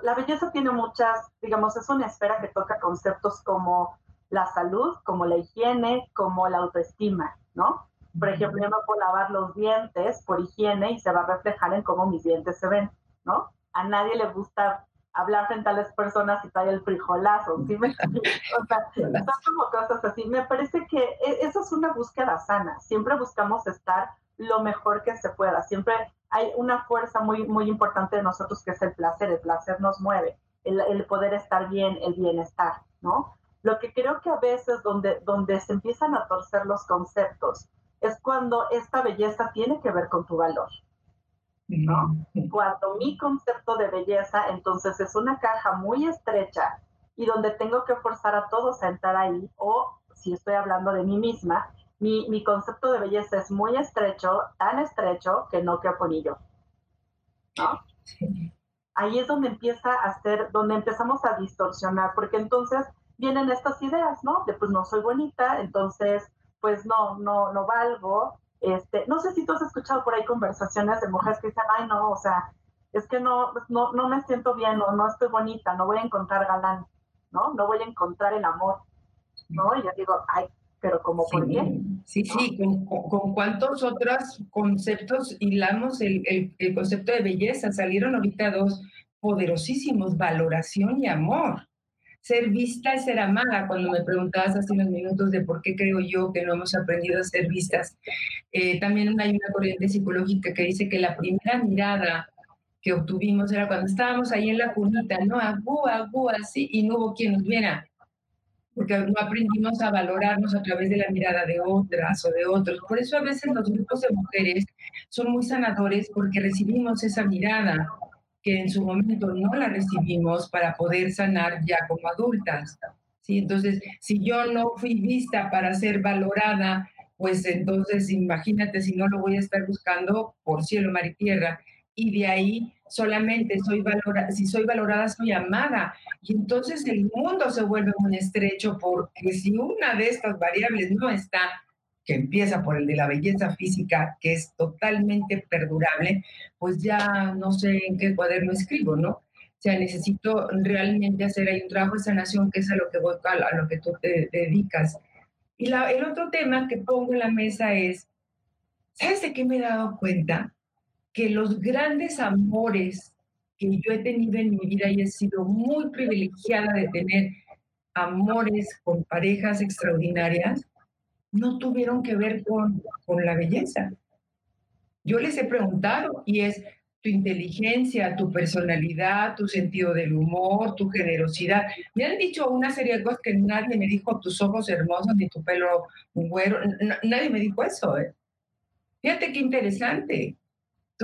la belleza tiene muchas, digamos, es una esfera que toca conceptos como la salud, como la higiene, como la autoestima, ¿no? Por ejemplo, yo me puedo lavar los dientes por higiene y se va a reflejar en cómo mis dientes se ven, ¿no? A nadie le gusta hablar frente a las personas y trae el frijolazo, ¿sí me O sea, *laughs* son como cosas así. Me parece que e, eso es una búsqueda sana. Siempre buscamos estar lo mejor que se pueda. Siempre hay una fuerza muy, muy importante de nosotros que es el placer. El placer nos mueve, el, el poder estar bien, el bienestar, ¿no? Lo que creo que a veces donde, donde se empiezan a torcer los conceptos es cuando esta belleza tiene que ver con tu valor. ¿No? Cuando mi concepto de belleza, entonces es una caja muy estrecha y donde tengo que forzar a todos a entrar ahí, o si estoy hablando de mí misma, mi, mi concepto de belleza es muy estrecho, tan estrecho que no quepo ni yo. ¿no? Ahí es donde empieza a ser, donde empezamos a distorsionar, porque entonces vienen estas ideas, ¿no? De pues no soy bonita, entonces pues no, no, no valgo, este, no sé si tú has escuchado por ahí conversaciones de mujeres que dicen, ay, no, o sea, es que no, no, no me siento bien o no estoy bonita, no voy a encontrar galán, ¿no? No voy a encontrar el amor, ¿no? Y yo digo, ay, pero como por qué? Sí, sí, ¿Con, cuántos otros conceptos hilamos el, el, el, concepto de belleza? Salieron ahorita dos poderosísimos, valoración y amor ser vista es ser amada. Cuando me preguntabas hace unos minutos de por qué creo yo que no hemos aprendido a ser vistas, eh, también hay una corriente psicológica que dice que la primera mirada que obtuvimos era cuando estábamos ahí en la cunita, ¿no? Agú, agú, así, y no hubo quien nos viera, porque no aprendimos a valorarnos a través de la mirada de otras o de otros. Por eso a veces los grupos de mujeres son muy sanadores porque recibimos esa mirada que en su momento no la recibimos para poder sanar ya como adultas. ¿sí? Entonces, si yo no fui vista para ser valorada, pues entonces imagínate si no lo voy a estar buscando por cielo, mar y tierra. y de ahí solamente soy valorada, si soy valorada, soy amada. Y entonces el mundo se vuelve un estrecho porque si una de estas variables no está, que empieza por el de la belleza física, que es totalmente perdurable, pues ya no sé en qué cuaderno escribo, ¿no? O sea, necesito realmente hacer ahí un trabajo de sanación, que es a lo que, voy, a lo que tú te, dedicas. Y la, el otro tema que pongo en la mesa es, ¿sabes de qué me he dado cuenta? Que los grandes amores que yo he tenido en mi vida y he sido muy privilegiada de tener amores con parejas extraordinarias, no tuvieron que ver con, con la belleza. Yo les he preguntado y es tu inteligencia, tu personalidad, tu sentido del humor, tu generosidad. Me han dicho una serie de cosas que nadie me dijo, tus ojos hermosos ni tu pelo güero. nadie me dijo eso. ¿eh? Fíjate qué interesante.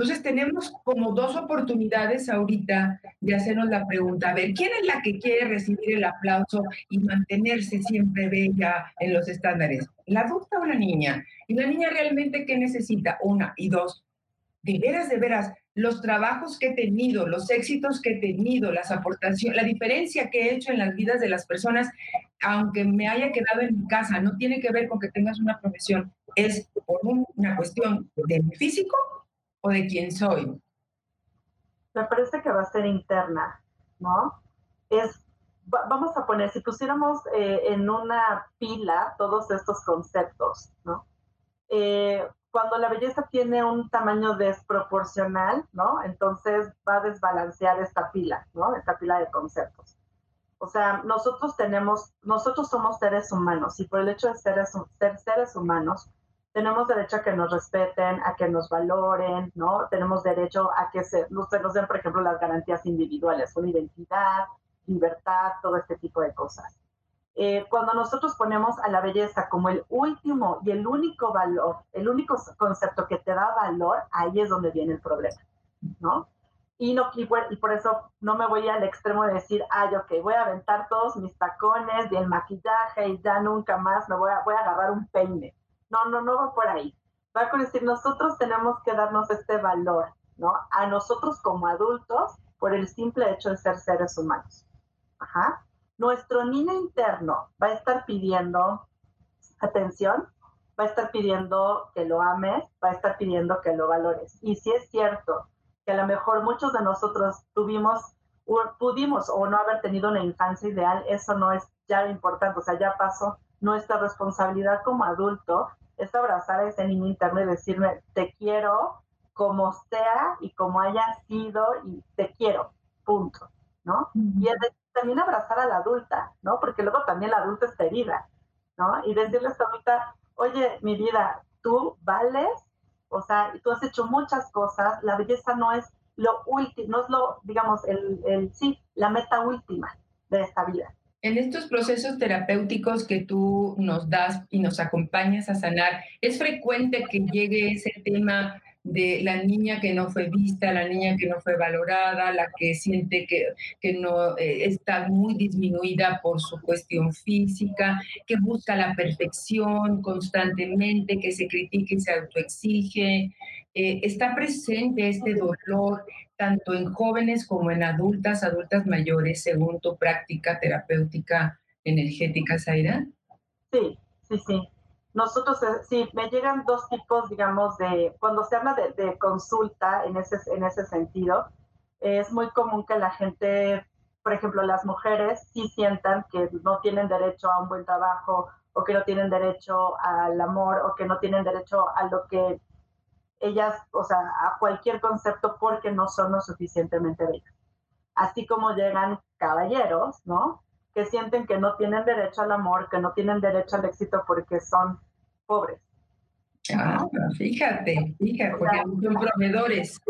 Entonces tenemos como dos oportunidades ahorita de hacernos la pregunta, a ver, ¿quién es la que quiere recibir el aplauso y mantenerse siempre bella en los estándares? ¿La adulta o la niña? ¿Y la niña realmente qué necesita? Una y dos. De veras, de veras, los trabajos que he tenido, los éxitos que he tenido, las aportaciones, la diferencia que he hecho en las vidas de las personas, aunque me haya quedado en mi casa, no tiene que ver con que tengas una profesión, es por una cuestión de físico o de quién soy? Me parece que va a ser interna, ¿no? Es, vamos a poner, si pusiéramos eh, en una pila todos estos conceptos, ¿no? Eh, cuando la belleza tiene un tamaño desproporcional, ¿no? Entonces va a desbalancear esta pila, ¿no? Esta pila de conceptos. O sea, nosotros tenemos, nosotros somos seres humanos y por el hecho de ser, ser seres humanos, tenemos derecho a que nos respeten, a que nos valoren, ¿no? Tenemos derecho a que se, nos den, por ejemplo, las garantías individuales, una identidad, libertad, todo este tipo de cosas. Eh, cuando nosotros ponemos a la belleza como el último y el único valor, el único concepto que te da valor, ahí es donde viene el problema, ¿no? Y, no, y, por, y por eso no me voy al extremo de decir, ay, ok, voy a aventar todos mis tacones y el maquillaje y ya nunca más me voy a, voy a agarrar un peine. No, no, no va por ahí. Va a decir, nosotros tenemos que darnos este valor, ¿no? A nosotros como adultos por el simple hecho de ser seres humanos. Ajá. Nuestro niño interno va a estar pidiendo atención, va a estar pidiendo que lo ames, va a estar pidiendo que lo valores. Y si es cierto que a lo mejor muchos de nosotros tuvimos, pudimos o no haber tenido una infancia ideal, eso no es ya importante, o sea, ya pasó. Nuestra responsabilidad como adulto es abrazar a ese niño interno y decirme, te quiero como sea y como haya sido y te quiero, punto, ¿no? Y es también abrazar a la adulta, ¿no? Porque luego también la adulta está herida, ¿no? Y decirle a esta adulta, oye, mi vida, tú vales, o sea, tú has hecho muchas cosas, la belleza no es lo último, no es lo, digamos, el, el, sí, la meta última de esta vida. En estos procesos terapéuticos que tú nos das y nos acompañas a sanar, ¿es frecuente que llegue ese tema de la niña que no fue vista, la niña que no fue valorada, la que siente que, que no eh, está muy disminuida por su cuestión física, que busca la perfección constantemente, que se critica y se autoexige? Eh, ¿Está presente este dolor tanto en jóvenes como en adultas, adultas mayores, según tu práctica terapéutica energética, Zaira? Sí, sí, sí. Nosotros, eh, sí, me llegan dos tipos, digamos, de, cuando se habla de, consulta en ese, en ese sentido, es muy común que la gente, por ejemplo, las mujeres sí sientan que no tienen derecho a un buen trabajo o que no tienen derecho al amor o que no tienen derecho a lo que ellas, o sea, a cualquier concepto porque no son lo suficientemente bellas. Así como llegan caballeros, ¿no? Que sienten que no tienen derecho al amor, que no tienen derecho al éxito porque son pobres. Ah, fíjate, fíjate, porque son proveedores.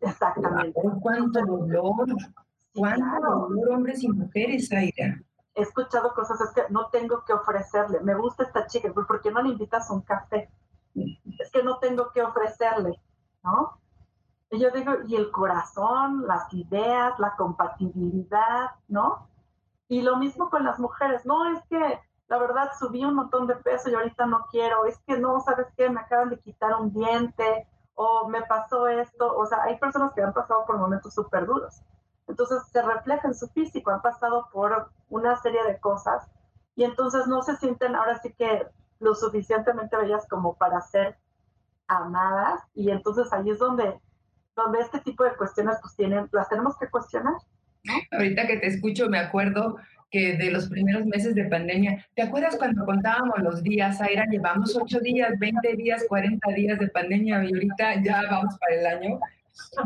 Exactamente. ¿Cuánto dolor? ¿Cuánto dolor, hombres y mujeres, Aira? He escuchado cosas, es que no tengo que ofrecerle. Me gusta esta chica, ¿por qué no le invitas un café? Es que no tengo que ofrecerle, ¿no? Y yo digo, y el corazón, las ideas, la compatibilidad, ¿no? Y lo mismo con las mujeres, no, es que la verdad subí un montón de peso y ahorita no quiero, es que no, ¿sabes qué? Me acaban de quitar un diente, o me pasó esto, o sea, hay personas que han pasado por momentos súper duros. Entonces se refleja en su físico, han pasado por una serie de cosas y entonces no se sienten ahora sí que lo suficientemente bellas como para ser amadas y entonces ahí es donde, donde este tipo de cuestiones pues tienen, las tenemos que cuestionar. Ahorita que te escucho me acuerdo que de los primeros meses de pandemia, ¿te acuerdas cuando contábamos los días, Aira? Llevamos 8 días, 20 días, 40 días de pandemia y ahorita ya vamos para el año.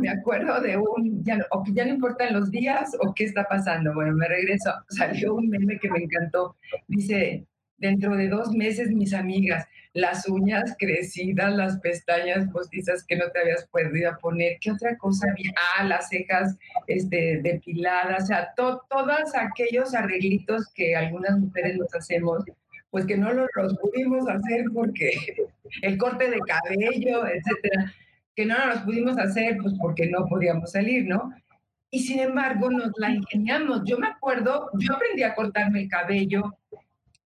Me acuerdo de un, ya o que ya no importan los días o qué está pasando. Bueno, me regreso, salió un meme que me encantó. Dice, dentro de dos meses, mis amigas, las uñas crecidas, las pestañas postizas que no te habías podido poner, ¿qué otra cosa había? Ah, las cejas este, depiladas, o sea, todos aquellos arreglitos que algunas mujeres nos hacemos, pues que no los, pudimos hacer porque *laughs* el corte de cabello, etcétera, que no nos pudimos hacer pues porque no podíamos salir, ¿no? Y sin embargo nos la ingeniamos. Yo me acuerdo, yo aprendí a cortarme el cabello,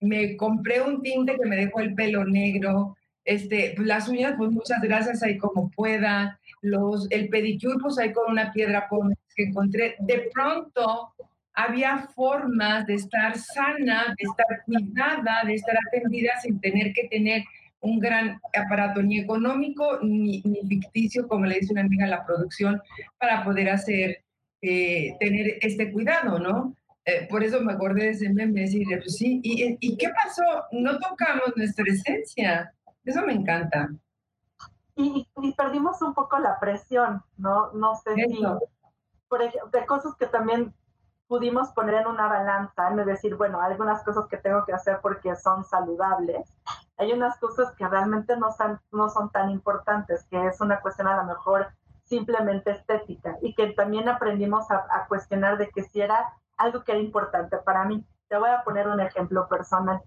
me compré un tinte que me dejó el pelo negro, este, pues, las uñas, pues muchas gracias ahí como pueda, los, el pedicure, pues ahí con una piedra que encontré. De pronto había formas de estar sana, de estar cuidada, de estar atendida sin tener que tener un gran aparato ni económico ni, ficticio, como le dice una amiga, la producción, para poder hacer, eh, tener este cuidado, ¿no? Eh, por eso me acordé de ese meme, decir, pues sí, ¿y, ¿y qué pasó? No tocamos nuestra esencia. Eso me encanta. Y, y, perdimos un poco la presión, ¿no? No sé si, por ejemplo, de cosas que también pudimos poner en una balanza, es decir, bueno, hay algunas cosas que tengo que hacer porque son saludables, hay unas cosas que realmente no son, no son tan importantes, que es una cuestión a lo mejor simplemente estética, y que también aprendimos a, a cuestionar de que si era algo que era importante para mí. Te voy a poner un ejemplo personal.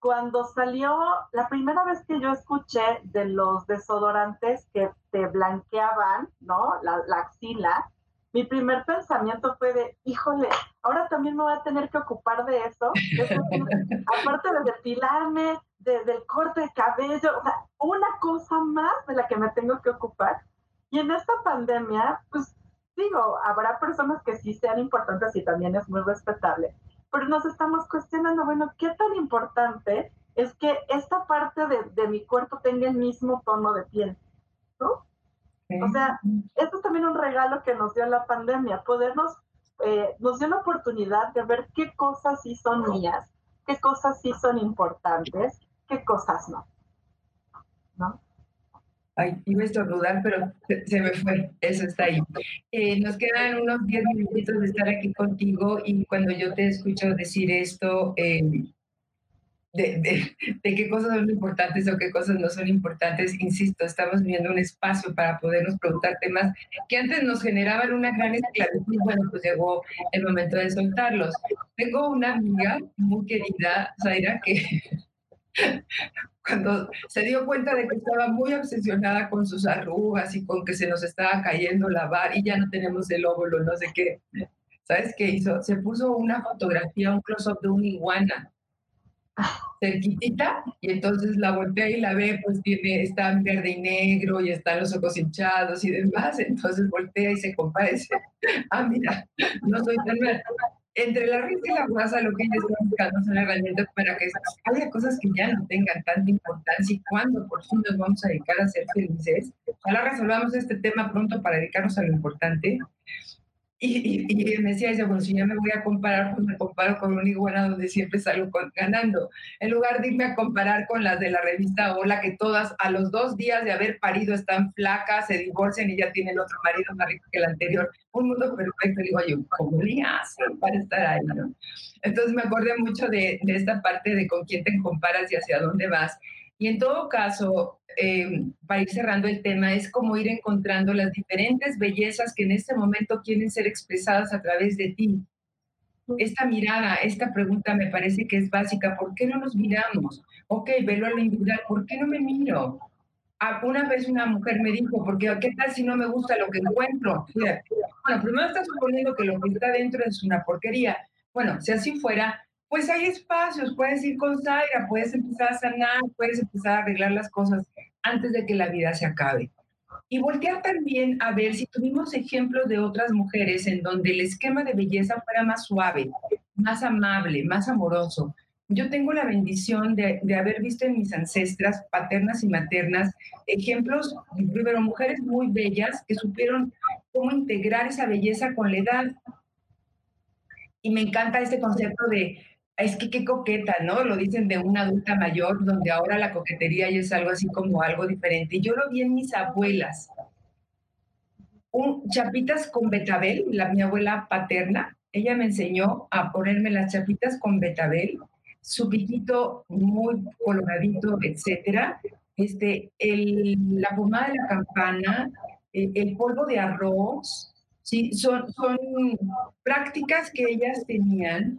Cuando salió, la primera vez que yo escuché de los desodorantes que te blanqueaban, ¿no? La, la axila, mi primer pensamiento fue de, híjole, ahora también me voy a tener que ocupar de eso. *laughs* aparte de depilarme, de, del corte de cabello, o sea, una cosa más de la que me tengo que ocupar. Y en esta pandemia, pues digo, habrá personas que sí sean importantes y también es muy respetable, pero nos estamos cuestionando, bueno, ¿qué tan importante es que esta parte de, de mi cuerpo tenga el mismo tono de piel? ¿no? O sea, esto es también un regalo que nos dio la pandemia, podernos, eh, nos dio la oportunidad de ver qué cosas sí son mías, qué cosas sí son importantes, qué cosas no. ¿No? Ay, iba a estornudar, pero se, me fue. Eso está ahí. Eh, nos quedan unos 10 minutos de estar aquí contigo y cuando yo te escucho decir esto, em, de, de, qué cosas son importantes o qué cosas no son importantes, insisto, estamos viendo un espacio para podernos preguntar temas que antes nos generaban una gran esclavitud. Bueno, pues llegó el momento de soltarlos. Tengo una amiga muy querida, Zaira, que cuando se dio cuenta de que estaba muy obsesionada con sus arrugas y con que se nos estaba cayendo la bar y ya no tenemos el óvulo, no sé qué. ¿Sabes qué hizo? Se puso una fotografía, un close-up de una iguana cerquitita y entonces la voltea y la ve, pues tiene, está en verde y negro y están los ojos hinchados y demás, entonces voltea y se dice, ah, mira, no soy tan mal entre la risa y la guasa, lo que ellos están buscando son herramientas para que haya cosas que ya no tengan tanta importancia y cuando por fin nos vamos a dedicar a ser felices. Ojalá resolvamos este tema pronto para dedicarnos a lo importante. Y, y, me decía ella, bueno, si ya me voy a comparar, pues me comparo con una iguana donde siempre salgo ganando. En lugar de irme a comparar con las de la revista Hola, que todas a los dos días de haber parido están flacas, se divorcian y ya tienen otro marido más rico que el anterior. Un mundo perfecto. Digo, yo, ¿cómo le hacen para estar ahí? ¿no? Entonces me acordé mucho de, de esta parte de con quién te comparas y hacia dónde vas. Y en todo caso, eh, para ir cerrando el tema, es como ir encontrando las diferentes bellezas que en este momento quieren ser expresadas a través de ti. Esta mirada, esta pregunta me parece que es básica. ¿Por qué no nos miramos? Ok, velo a lo individual. ¿Por qué no me miro? Una vez una mujer me dijo, porque ¿qué tal si no me gusta lo que encuentro? Bueno, primero está suponiendo que lo que está dentro es una porquería. Bueno, si así fuera, pues hay espacios, puedes ir con Zaira, puedes empezar a sanar, puedes empezar a arreglar las cosas antes de que la vida se acabe. y voltear también a ver si tuvimos ejemplos de otras mujeres en donde el esquema de belleza fuera más suave, más amable, más amoroso. Yo tengo la bendición de, de haber visto en mis ancestras paternas y maternas ejemplos, primero mujeres muy bellas que supieron cómo integrar esa belleza con la edad. Y me encanta este concepto de es que qué coqueta, ¿no? Lo dicen de una adulta mayor, donde ahora la coquetería ya es algo así como algo diferente. Yo lo vi en mis abuelas. Un, chapitas con betabel, la, mi abuela paterna, ella me enseñó a ponerme las chapitas con betabel, su piquito muy coloradito, etcétera. Este, la pomada de la campana, el, el polvo de arroz, ¿sí? son prácticas que ellas tenían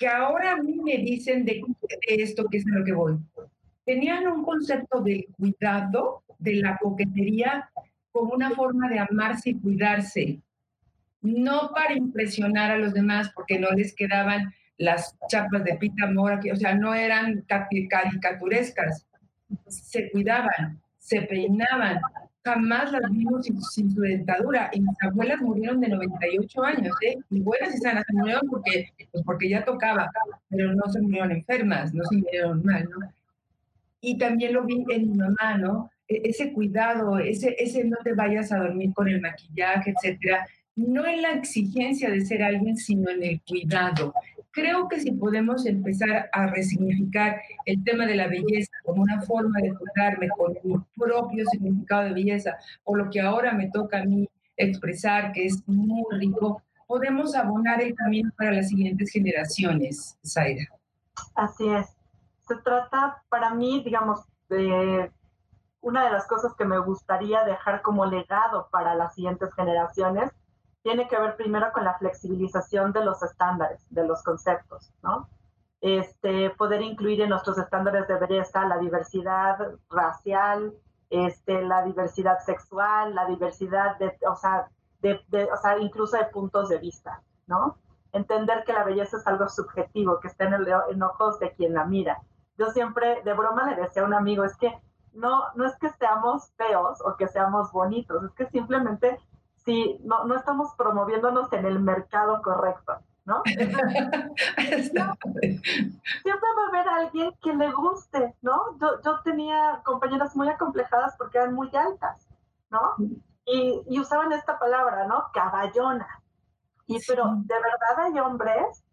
que ahora a mí me dicen de, esto que es a lo que voy. Tenían un concepto de cuidado, de la coquetería, como una forma de amarse y cuidarse, no para impresionar a los demás, porque no les quedaban las chapas de pita mora, que, o sea, no eran caricaturescas, se cuidaban, se peinaban, jamás las vimos sin, su dentadura. Y mis abuelas murieron de 98 años, ¿eh? Y buenas y sanas, murieron porque, pues porque ya tocaba, pero no se murieron enfermas, no se murieron mal, ¿no? Y también lo vi en mi mamá, ¿no? E, ese cuidado, ese, ese no te vayas a dormir con el maquillaje, etcétera, no en la exigencia de ser alguien, sino en el cuidado. Creo que si podemos empezar a resignificar el tema de la belleza como una forma de cuidarme con mi propio significado de belleza, o lo que ahora me toca a mí expresar, que es muy rico, podemos abonar el camino para las siguientes generaciones, Zaira. Así es. Se trata, para mí, digamos, de una de las cosas que me gustaría dejar como legado para las siguientes generaciones tiene que ver primero con la flexibilización de los estándares, de los conceptos, ¿no? Este, poder incluir en nuestros estándares de belleza la diversidad racial, este, la diversidad sexual, la diversidad de, o sea, o sea, incluso de puntos de vista, ¿no? Entender que la belleza es algo subjetivo, que está en, el, en ojos de quien la mira. Yo siempre, de broma, le decía a un amigo, es que no, no es que seamos feos o que seamos bonitos, es que simplemente si no, no estamos promoviéndonos en el mercado correcto, *laughs* ¿no? siempre, va a haber alguien que le guste, ¿no? Yo, yo tenía compañeras muy acomplejadas porque eran muy altas, ¿no? Y, y usaban esta palabra, ¿no? Caballona. Y pero de verdad hay hombres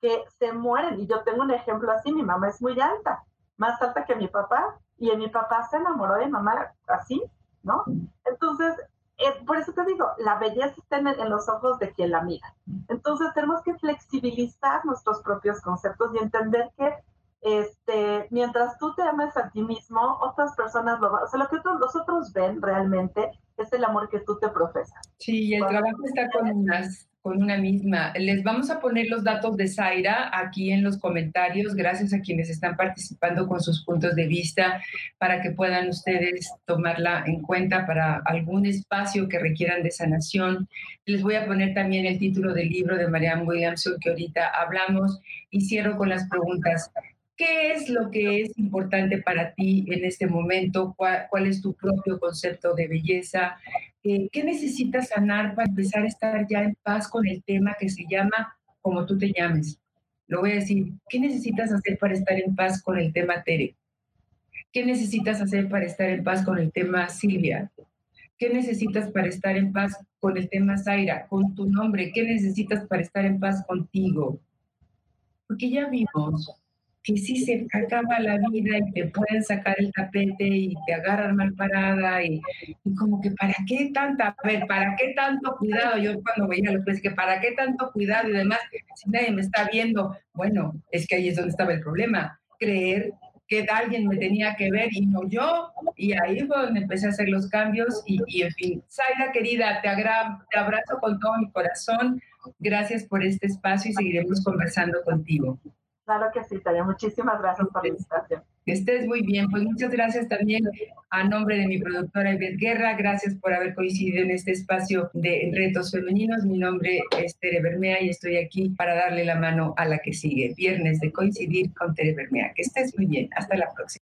que se mueren. Y yo tengo un ejemplo así, mi mamá es muy alta, más alta que mi papá, y mi papá se enamoró de mamá así, ¿no? Entonces, eh, por eso te digo, la belleza está en, los ojos de quien la mira. Entonces tenemos que flexibilizar nuestros propios conceptos y entender que este, mientras tú te ames a ti mismo, otras personas lo van, o sea, lo que los otros ven realmente es el amor que tú te profesas. Sí, y el trabajo está con unas con una misma. Les vamos a poner los datos de Zaira aquí en los comentarios, gracias a quienes están participando con sus puntos de vista, para que puedan ustedes tomarla en cuenta para algún espacio que requieran de sanación. Les voy a poner también el título del libro de Marianne Williamson que ahorita hablamos y cierro con las preguntas. ¿Qué es lo que es importante para ti en este momento? ¿Cuál, cuál es tu propio concepto de belleza? Eh, ¿qué necesitas sanar para empezar a estar ya en paz con el tema que se llama como tú te llames? Lo voy a decir, ¿qué necesitas hacer para estar en paz con el tema Tere? ¿Qué necesitas hacer para estar en paz con el tema Silvia? ¿Qué necesitas para estar en paz con el tema Zaira, con tu nombre? ¿Qué necesitas para estar en paz contigo? Porque ya vimos que si se acaba la vida y te pueden sacar el tapete y te agarran mal parada y, como que para qué tanta, a ver, para qué tanto cuidado, yo cuando veía los jueces que para qué tanto cuidado y demás, si nadie me está viendo, bueno, es que ahí es donde estaba el problema, creer que alguien me tenía que ver y no yo, y ahí fue donde empecé a hacer los cambios y, y en fin, Zaira querida, te, te abrazo con todo mi corazón, gracias por este espacio y seguiremos conversando contigo. Claro que sí, Tania. Muchísimas gracias por la invitación. Que estés muy bien. Pues muchas gracias también a nombre de mi productora Ivette Guerra. Gracias por haber coincidido en este espacio de retos femeninos. Mi nombre es Tere Bermea y estoy aquí para darle la mano a la que sigue. Viernes de coincidir con Tere Bermea. Que estés muy bien. Hasta la próxima.